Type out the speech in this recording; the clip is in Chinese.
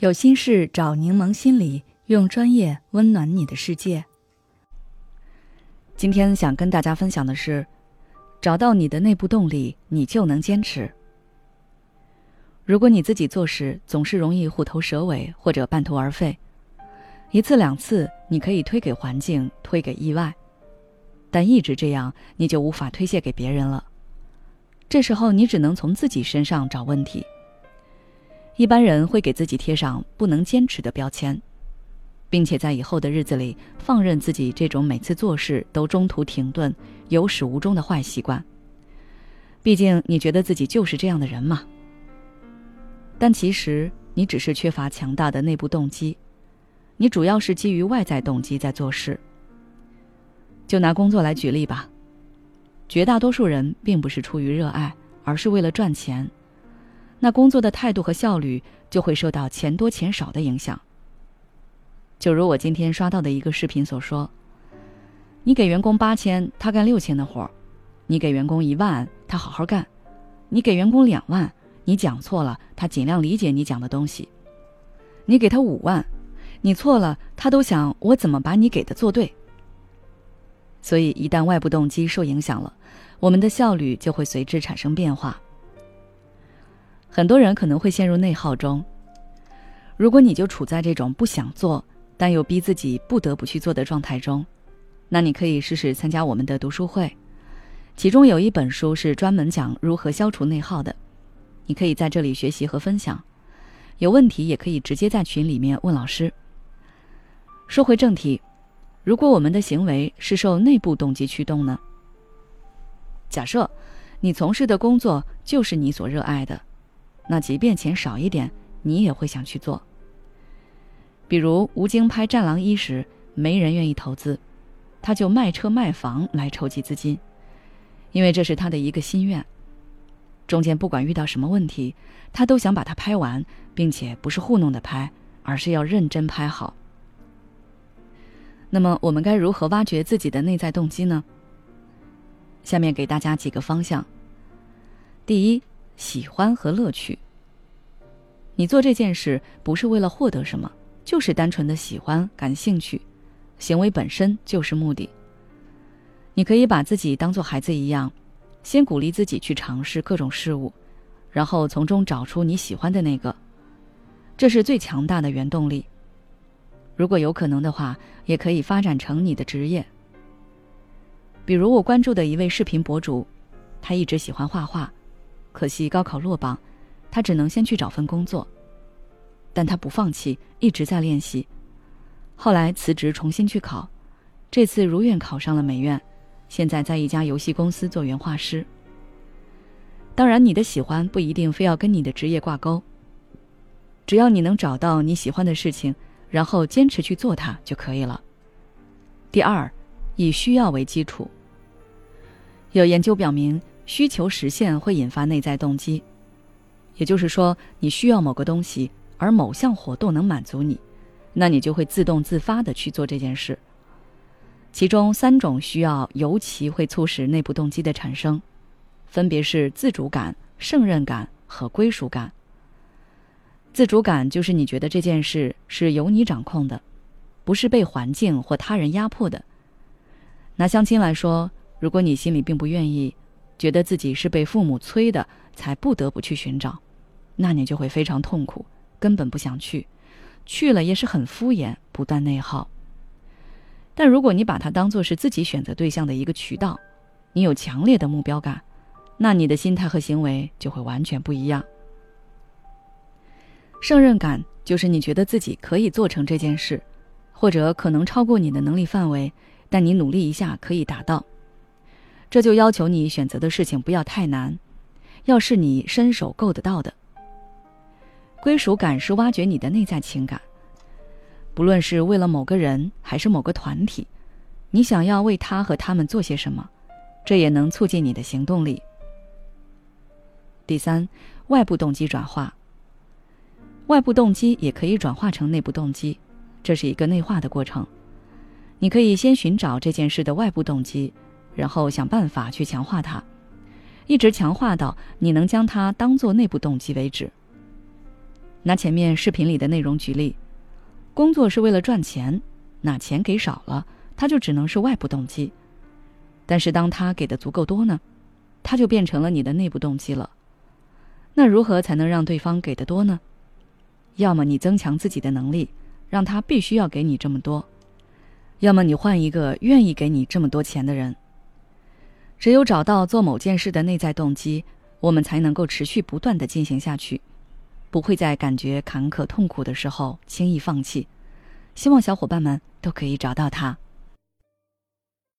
有心事找柠檬心理，用专业温暖你的世界。今天想跟大家分享的是，找到你的内部动力，你就能坚持。如果你自己做事总是容易虎头蛇尾或者半途而废，一次两次你可以推给环境，推给意外，但一直这样，你就无法推卸给别人了。这时候，你只能从自己身上找问题。一般人会给自己贴上不能坚持的标签，并且在以后的日子里放任自己这种每次做事都中途停顿、有始无终的坏习惯。毕竟你觉得自己就是这样的人嘛。但其实你只是缺乏强大的内部动机，你主要是基于外在动机在做事。就拿工作来举例吧，绝大多数人并不是出于热爱，而是为了赚钱。那工作的态度和效率就会受到钱多钱少的影响。就如我今天刷到的一个视频所说：“你给员工八千，他干六千的活儿；你给员工一万，他好好干；你给员工两万，你讲错了，他尽量理解你讲的东西；你给他五万，你错了，他都想我怎么把你给的做对。”所以，一旦外部动机受影响了，我们的效率就会随之产生变化。很多人可能会陷入内耗中。如果你就处在这种不想做，但又逼自己不得不去做的状态中，那你可以试试参加我们的读书会，其中有一本书是专门讲如何消除内耗的，你可以在这里学习和分享。有问题也可以直接在群里面问老师。说回正题，如果我们的行为是受内部动机驱动呢？假设你从事的工作就是你所热爱的。那即便钱少一点，你也会想去做。比如吴京拍《战狼一》时，没人愿意投资，他就卖车卖房来筹集资金，因为这是他的一个心愿。中间不管遇到什么问题，他都想把它拍完，并且不是糊弄的拍，而是要认真拍好。那么我们该如何挖掘自己的内在动机呢？下面给大家几个方向。第一。喜欢和乐趣。你做这件事不是为了获得什么，就是单纯的喜欢、感兴趣，行为本身就是目的。你可以把自己当做孩子一样，先鼓励自己去尝试各种事物，然后从中找出你喜欢的那个，这是最强大的原动力。如果有可能的话，也可以发展成你的职业。比如我关注的一位视频博主，他一直喜欢画画。可惜高考落榜，他只能先去找份工作。但他不放弃，一直在练习。后来辞职重新去考，这次如愿考上了美院，现在在一家游戏公司做原画师。当然，你的喜欢不一定非要跟你的职业挂钩，只要你能找到你喜欢的事情，然后坚持去做它就可以了。第二，以需要为基础。有研究表明。需求实现会引发内在动机，也就是说，你需要某个东西，而某项活动能满足你，那你就会自动自发的去做这件事。其中三种需要尤其会促使内部动机的产生，分别是自主感、胜任感和归属感。自主感就是你觉得这件事是由你掌控的，不是被环境或他人压迫的。拿相亲来说，如果你心里并不愿意。觉得自己是被父母催的，才不得不去寻找，那你就会非常痛苦，根本不想去，去了也是很敷衍，不断内耗。但如果你把它当做是自己选择对象的一个渠道，你有强烈的目标感，那你的心态和行为就会完全不一样。胜任感就是你觉得自己可以做成这件事，或者可能超过你的能力范围，但你努力一下可以达到。这就要求你选择的事情不要太难，要是你伸手够得到的。归属感是挖掘你的内在情感，不论是为了某个人还是某个团体，你想要为他和他们做些什么，这也能促进你的行动力。第三，外部动机转化，外部动机也可以转化成内部动机，这是一个内化的过程。你可以先寻找这件事的外部动机。然后想办法去强化它，一直强化到你能将它当做内部动机为止。拿前面视频里的内容举例，工作是为了赚钱，那钱给少了，他就只能是外部动机。但是当他给的足够多呢，他就变成了你的内部动机了。那如何才能让对方给的多呢？要么你增强自己的能力，让他必须要给你这么多；要么你换一个愿意给你这么多钱的人。只有找到做某件事的内在动机，我们才能够持续不断的进行下去，不会在感觉坎坷痛苦的时候轻易放弃。希望小伙伴们都可以找到它。